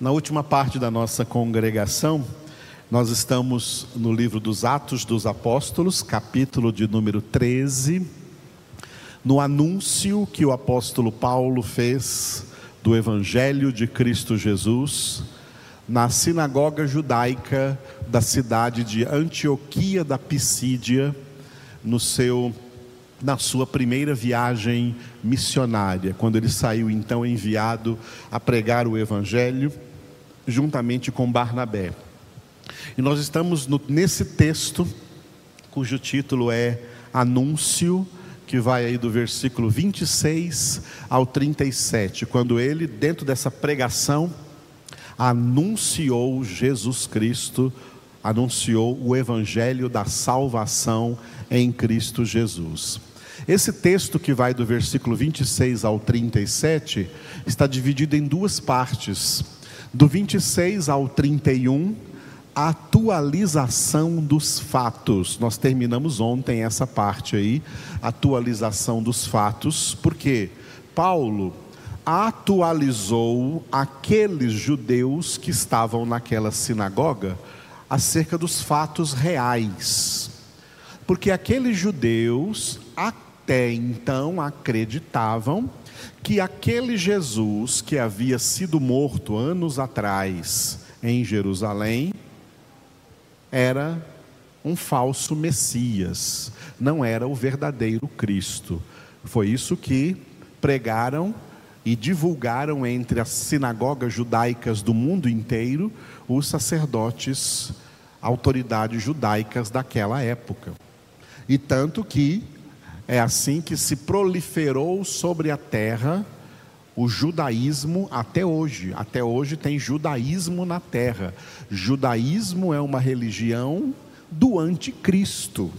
Na última parte da nossa congregação, nós estamos no livro dos Atos dos Apóstolos, capítulo de número 13, no anúncio que o apóstolo Paulo fez do Evangelho de Cristo Jesus na sinagoga judaica da cidade de Antioquia da Pisídia, no seu na sua primeira viagem missionária, quando ele saiu então enviado a pregar o evangelho juntamente com Barnabé. E nós estamos no, nesse texto, cujo título é Anúncio, que vai aí do versículo 26 ao 37, quando ele, dentro dessa pregação, anunciou Jesus Cristo, anunciou o evangelho da salvação em Cristo Jesus. Esse texto que vai do versículo 26 ao 37 está dividido em duas partes. Do 26 ao 31, a atualização dos fatos. Nós terminamos ontem essa parte aí, atualização dos fatos, porque Paulo atualizou aqueles judeus que estavam naquela sinagoga acerca dos fatos reais. Porque aqueles judeus até então acreditavam que aquele Jesus que havia sido morto anos atrás em Jerusalém era um falso Messias, não era o verdadeiro Cristo. Foi isso que pregaram e divulgaram entre as sinagogas judaicas do mundo inteiro os sacerdotes, autoridades judaicas daquela época. E tanto que é assim que se proliferou sobre a terra o judaísmo até hoje. Até hoje tem judaísmo na terra. Judaísmo é uma religião do anticristo.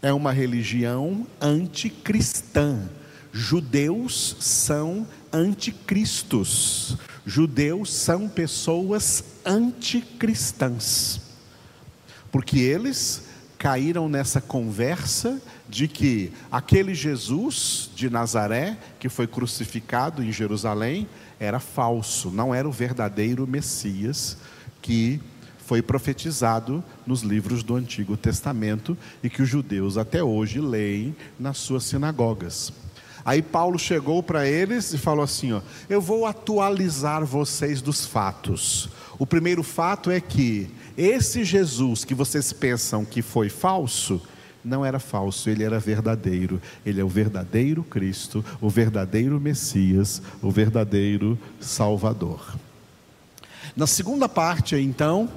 É uma religião anticristã. Judeus são anticristos. Judeus são pessoas anticristãs. Porque eles caíram nessa conversa de que aquele Jesus de Nazaré, que foi crucificado em Jerusalém, era falso, não era o verdadeiro Messias que foi profetizado nos livros do Antigo Testamento e que os judeus até hoje leem nas suas sinagogas. Aí Paulo chegou para eles e falou assim: ó, Eu vou atualizar vocês dos fatos. O primeiro fato é que esse Jesus que vocês pensam que foi falso, não era falso, ele era verdadeiro. Ele é o verdadeiro Cristo, o verdadeiro Messias, o verdadeiro Salvador. Na segunda parte, então,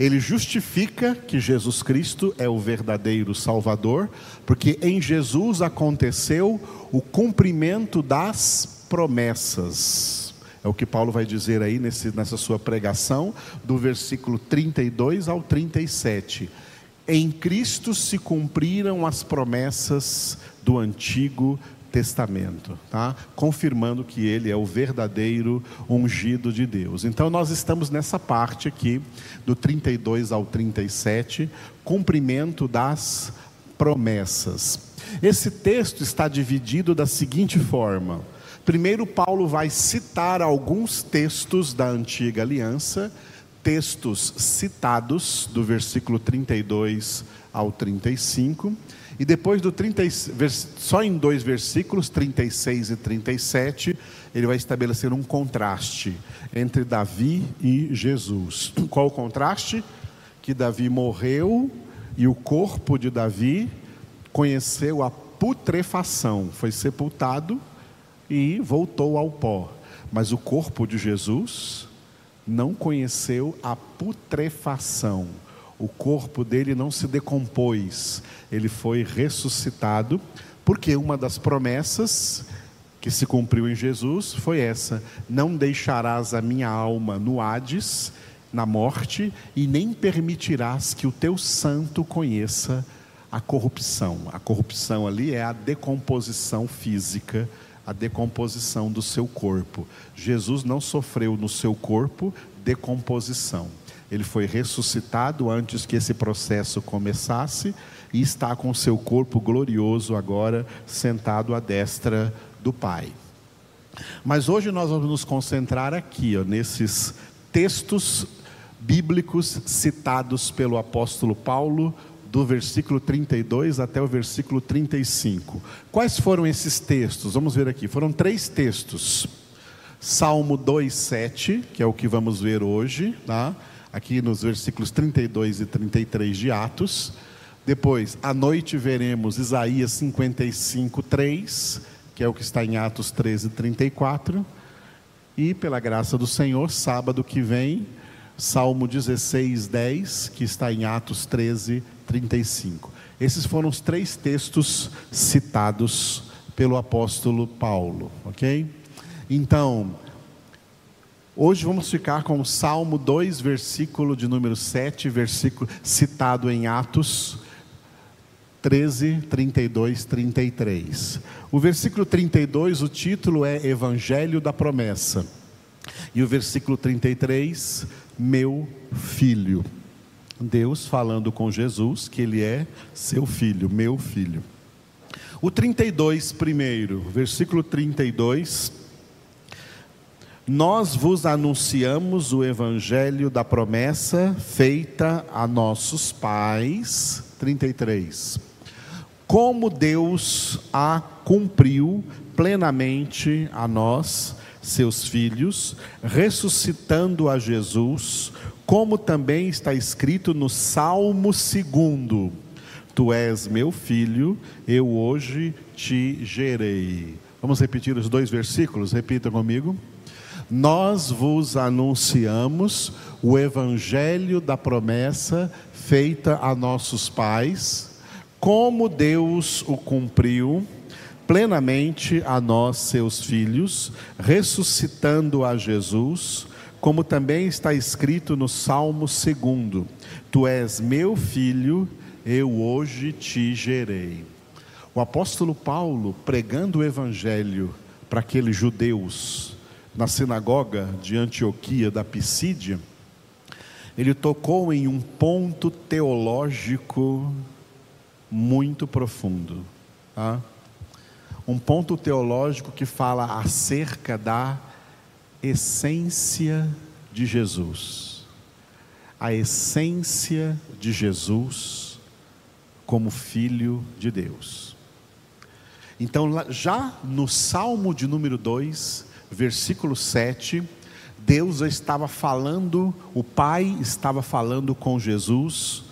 ele justifica que Jesus Cristo é o verdadeiro Salvador, porque em Jesus aconteceu o cumprimento das promessas. É o que Paulo vai dizer aí nesse, nessa sua pregação, do versículo 32 ao 37. Em Cristo se cumpriram as promessas do Antigo Testamento, tá? confirmando que ele é o verdadeiro ungido de Deus. Então, nós estamos nessa parte aqui, do 32 ao 37, cumprimento das promessas. Esse texto está dividido da seguinte forma: Primeiro, Paulo vai citar alguns textos da antiga aliança, textos citados do versículo 32 ao 35, e depois do 30, só em dois versículos, 36 e 37, ele vai estabelecer um contraste entre Davi e Jesus. Qual o contraste? Que Davi morreu e o corpo de Davi conheceu a putrefação, foi sepultado e voltou ao pó. Mas o corpo de Jesus não conheceu a putrefação. O corpo dele não se decompôs, ele foi ressuscitado, porque uma das promessas que se cumpriu em Jesus foi essa: não deixarás a minha alma no Hades, na morte, e nem permitirás que o teu santo conheça a corrupção. A corrupção ali é a decomposição física a decomposição do seu corpo. Jesus não sofreu no seu corpo decomposição. Ele foi ressuscitado antes que esse processo começasse e está com seu corpo glorioso agora sentado à destra do Pai. Mas hoje nós vamos nos concentrar aqui, ó, nesses textos bíblicos citados pelo apóstolo Paulo, do versículo 32 até o versículo 35. Quais foram esses textos? Vamos ver aqui. Foram três textos. Salmo 2:7, que é o que vamos ver hoje, tá? Aqui nos versículos 32 e 33 de Atos. Depois, à noite veremos Isaías 55:3, que é o que está em Atos 13 e 34. E pela graça do Senhor, sábado que vem, Salmo 16, 10, que está em Atos 13, 35. Esses foram os três textos citados pelo apóstolo Paulo, ok? Então, hoje vamos ficar com o Salmo 2, versículo de número 7, versículo citado em Atos 13, 32, 33. O versículo 32, o título é Evangelho da Promessa. E o versículo 33, meu filho. Deus falando com Jesus que ele é seu filho, meu filho. O 32 primeiro, versículo 32. Nós vos anunciamos o evangelho da promessa feita a nossos pais. 33. Como Deus a cumpriu plenamente a nós seus filhos, ressuscitando a Jesus, como também está escrito no Salmo 2: Tu és meu filho, eu hoje te gerei. Vamos repetir os dois versículos? Repita comigo. Nós vos anunciamos o evangelho da promessa feita a nossos pais, como Deus o cumpriu plenamente a nós, seus filhos, ressuscitando a Jesus, como também está escrito no Salmo 2: Tu és meu filho, eu hoje te gerei. O apóstolo Paulo, pregando o evangelho para aqueles judeus na sinagoga de Antioquia da Pisídia, ele tocou em um ponto teológico muito profundo. Tá? um ponto teológico que fala acerca da essência de Jesus. A essência de Jesus como Filho de Deus. Então, já no Salmo de número 2, versículo 7, Deus estava falando, o Pai estava falando com Jesus,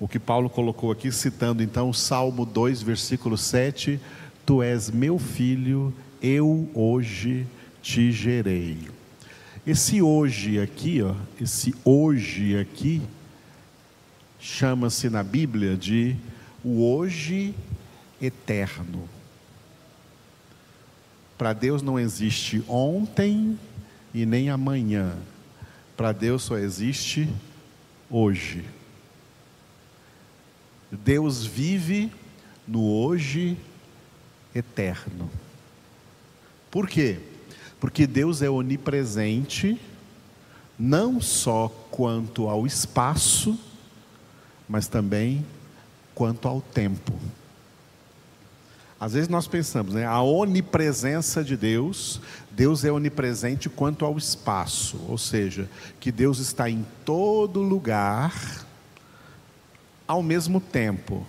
o que Paulo colocou aqui, citando então o Salmo 2, versículo 7 Tu és meu filho, eu hoje te gerei. Esse hoje aqui, ó, esse hoje aqui, chama-se na Bíblia de o hoje eterno. Para Deus não existe ontem e nem amanhã. Para Deus só existe hoje. Deus vive no hoje eterno. Por quê? Porque Deus é onipresente, não só quanto ao espaço, mas também quanto ao tempo. Às vezes nós pensamos, né, a onipresença de Deus, Deus é onipresente quanto ao espaço, ou seja, que Deus está em todo lugar ao mesmo tempo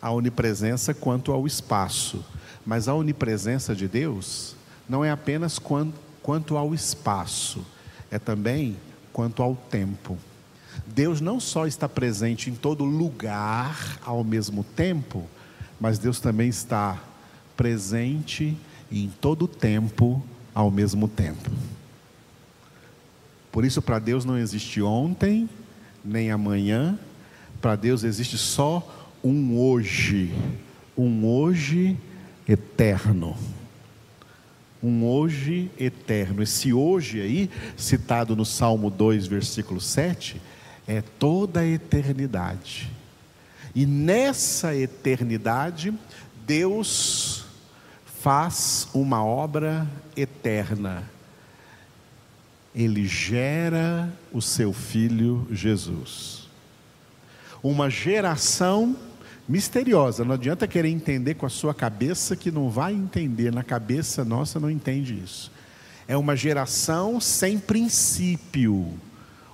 a onipresença quanto ao espaço, mas a onipresença de Deus não é apenas quanto ao espaço, é também quanto ao tempo. Deus não só está presente em todo lugar ao mesmo tempo, mas Deus também está presente em todo tempo ao mesmo tempo. Por isso, para Deus não existe ontem, nem amanhã, para Deus existe só um hoje, um hoje eterno. Um hoje eterno. Esse hoje aí, citado no Salmo 2, versículo 7, é toda a eternidade. E nessa eternidade, Deus faz uma obra eterna. Ele gera o seu filho Jesus. Uma geração misteriosa. Não adianta querer entender com a sua cabeça, que não vai entender. Na cabeça nossa não entende isso. É uma geração sem princípio,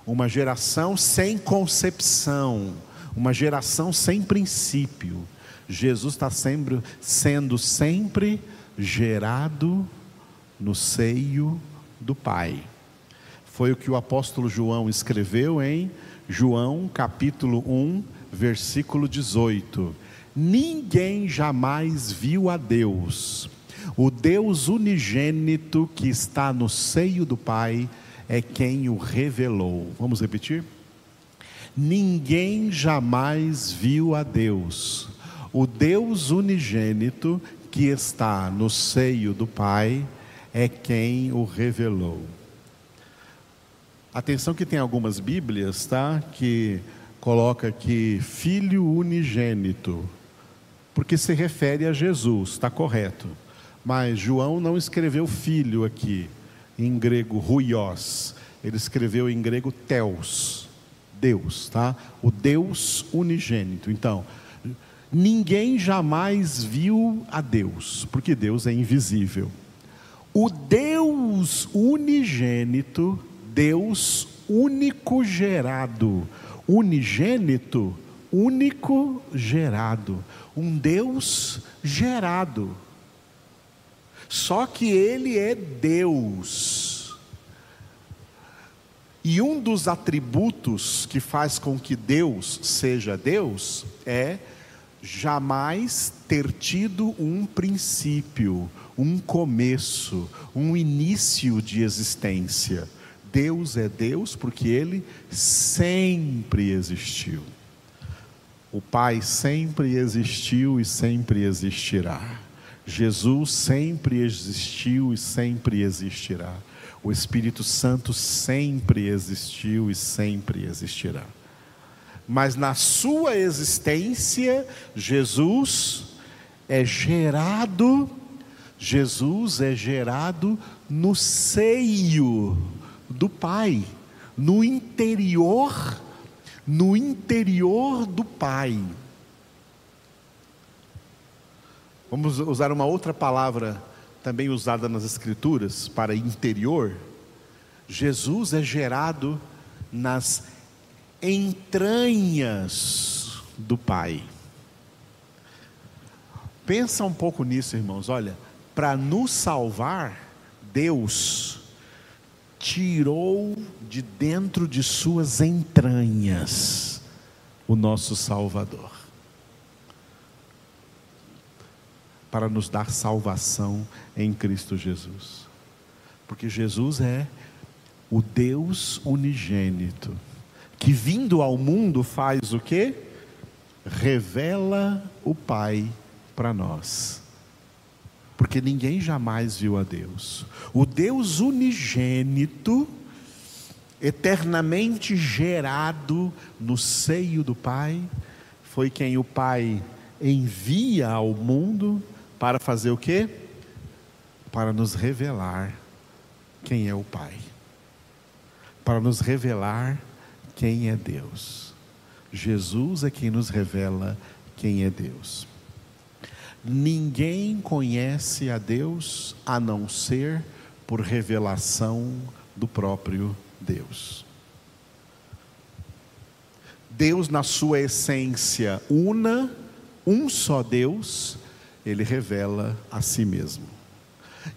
uma geração sem concepção, uma geração sem princípio. Jesus está sempre, sendo sempre gerado no seio do Pai. Foi o que o apóstolo João escreveu em João capítulo 1, versículo 18: Ninguém jamais viu a Deus, o Deus unigênito que está no seio do Pai é quem o revelou. Vamos repetir? Ninguém jamais viu a Deus, o Deus unigênito que está no seio do Pai é quem o revelou. Atenção que tem algumas Bíblias, tá? Que coloca aqui filho unigênito, porque se refere a Jesus, está correto. Mas João não escreveu filho aqui, em grego ruios, ele escreveu em grego teos, Deus, tá? O Deus unigênito. Então, ninguém jamais viu a Deus, porque Deus é invisível. O Deus unigênito, Deus único gerado, unigênito, único gerado, um Deus gerado. Só que ele é Deus. E um dos atributos que faz com que Deus seja Deus é jamais ter tido um princípio, um começo, um início de existência. Deus é Deus porque Ele sempre existiu. O Pai sempre existiu e sempre existirá. Jesus sempre existiu e sempre existirá. O Espírito Santo sempre existiu e sempre existirá. Mas na sua existência, Jesus é gerado, Jesus é gerado no seio do Pai, no interior, no interior do Pai. Vamos usar uma outra palavra também usada nas Escrituras para interior. Jesus é gerado nas entranhas do Pai. Pensa um pouco nisso, irmãos. Olha, para nos salvar, Deus tirou de dentro de suas entranhas o nosso Salvador, para nos dar salvação em Cristo Jesus, porque Jesus é o Deus unigênito, que vindo ao mundo faz o que? Revela o Pai para nós porque ninguém jamais viu a Deus. O Deus unigênito, eternamente gerado no seio do Pai, foi quem o Pai envia ao mundo para fazer o quê? Para nos revelar quem é o Pai. Para nos revelar quem é Deus. Jesus é quem nos revela quem é Deus. Ninguém conhece a Deus a não ser por revelação do próprio Deus. Deus, na sua essência una, um só Deus, ele revela a si mesmo.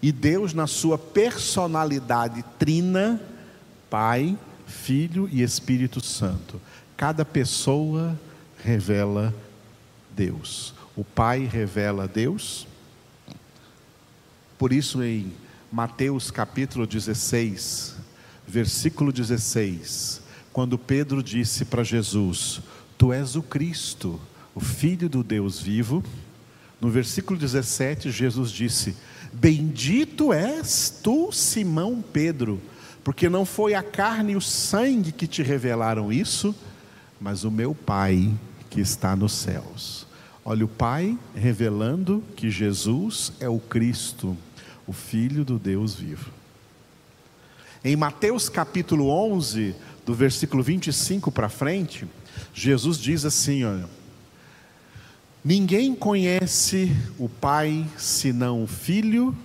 E Deus, na sua personalidade trina, Pai, Filho e Espírito Santo, cada pessoa revela Deus o Pai revela a Deus. Por isso, em Mateus capítulo 16, versículo 16, quando Pedro disse para Jesus: Tu és o Cristo, o Filho do Deus vivo, no versículo 17, Jesus disse: Bendito és tu, Simão Pedro, porque não foi a carne e o sangue que te revelaram isso, mas o meu Pai que está nos céus. Olha, o Pai revelando que Jesus é o Cristo, o Filho do Deus vivo. Em Mateus capítulo 11, do versículo 25 para frente, Jesus diz assim: olha, Ninguém conhece o Pai senão o Filho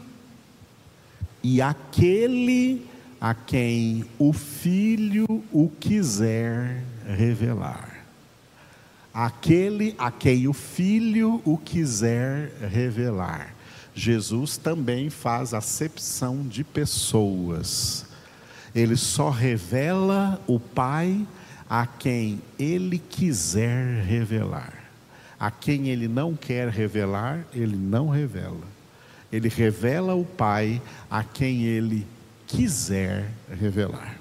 e aquele a quem o Filho o quiser revelar. Aquele a quem o Filho o quiser revelar. Jesus também faz acepção de pessoas. Ele só revela o Pai a quem ele quiser revelar. A quem ele não quer revelar, ele não revela. Ele revela o Pai a quem ele quiser revelar.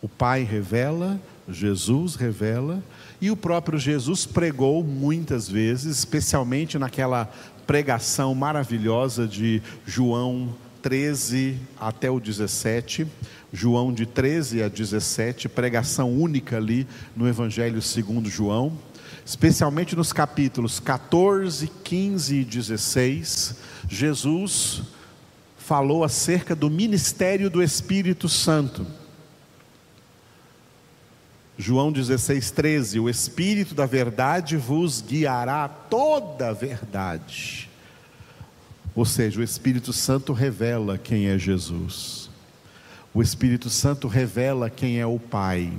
O Pai revela, Jesus revela, e o próprio Jesus pregou muitas vezes, especialmente naquela pregação maravilhosa de João 13 até o 17, João de 13 a 17, pregação única ali no Evangelho segundo João, especialmente nos capítulos 14, 15 e 16, Jesus falou acerca do ministério do Espírito Santo. João 16, 13: O Espírito da Verdade vos guiará toda a verdade. Ou seja, o Espírito Santo revela quem é Jesus. O Espírito Santo revela quem é o Pai.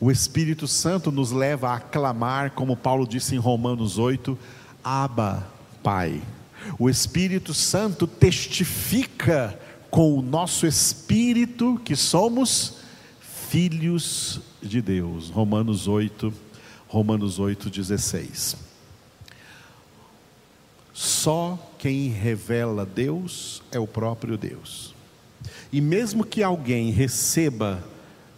O Espírito Santo nos leva a clamar, como Paulo disse em Romanos 8, Abba, Pai. O Espírito Santo testifica com o nosso espírito que somos filhos de Deus. Romanos 8, Romanos 8, 16. Só quem revela Deus é o próprio Deus. E mesmo que alguém receba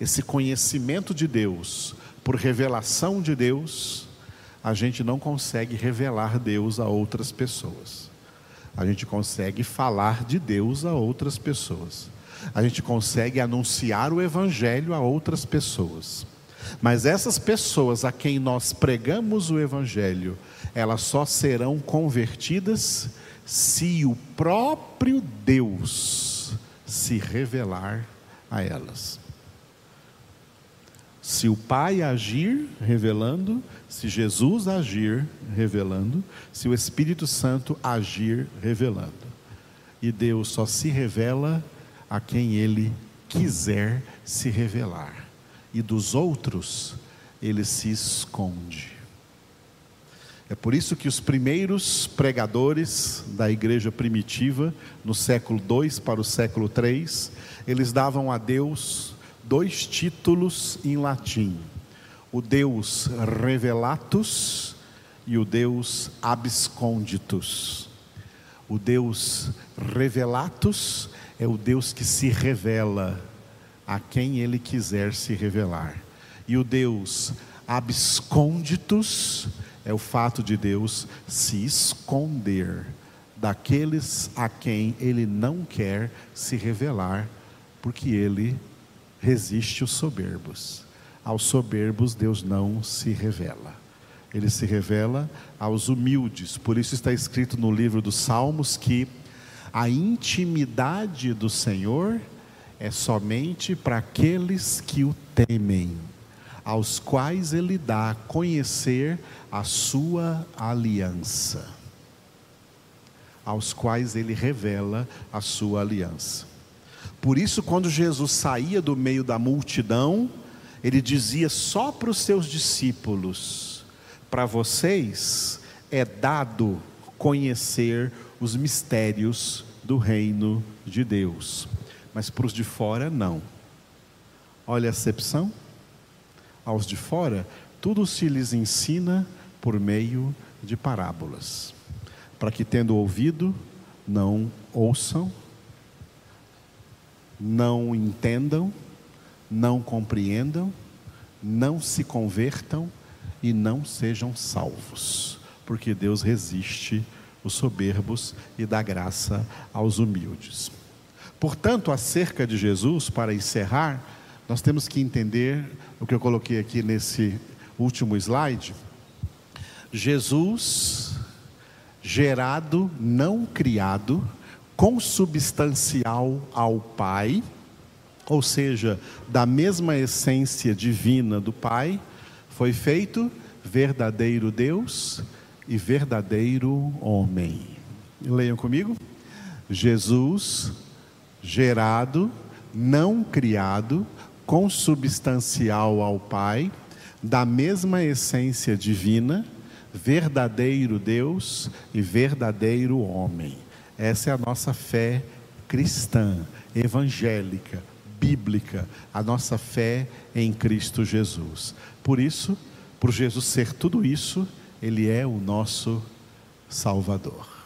esse conhecimento de Deus por revelação de Deus, a gente não consegue revelar Deus a outras pessoas. A gente consegue falar de Deus a outras pessoas. A gente consegue anunciar o Evangelho a outras pessoas. Mas essas pessoas a quem nós pregamos o Evangelho, elas só serão convertidas se o próprio Deus se revelar a elas. Se o Pai agir revelando, se Jesus agir revelando, se o Espírito Santo agir revelando. E Deus só se revela a quem ele quiser se revelar e dos outros ele se esconde. É por isso que os primeiros pregadores da igreja primitiva, no século 2 para o século 3, eles davam a Deus dois títulos em latim: o Deus revelatus e o Deus absconditus. O Deus revelatus é o Deus que se revela a quem ele quiser se revelar. E o Deus absconditus é o fato de Deus se esconder daqueles a quem ele não quer se revelar, porque ele resiste os soberbos. Aos soberbos Deus não se revela. Ele se revela aos humildes. Por isso está escrito no livro dos Salmos que a intimidade do Senhor é somente para aqueles que o temem, aos quais ele dá a conhecer a sua aliança, aos quais ele revela a sua aliança. Por isso, quando Jesus saía do meio da multidão, ele dizia só para os seus discípulos: para vocês é dado conhecer os mistérios do reino de Deus mas para os de fora, não. Olha a acepção. Aos de fora, tudo se lhes ensina por meio de parábolas, para que, tendo ouvido, não ouçam, não entendam, não compreendam, não se convertam e não sejam salvos, porque Deus resiste os soberbos e dá graça aos humildes. Portanto, acerca de Jesus, para encerrar, nós temos que entender o que eu coloquei aqui nesse último slide. Jesus, gerado, não criado, consubstancial ao Pai, ou seja, da mesma essência divina do Pai, foi feito verdadeiro Deus e verdadeiro homem. Leiam comigo. Jesus, gerado, não criado, consubstancial ao Pai, da mesma essência divina, verdadeiro Deus e verdadeiro homem. Essa é a nossa fé cristã, evangélica, bíblica, a nossa fé em Cristo Jesus. Por isso, por Jesus ser tudo isso, Ele é o nosso Salvador.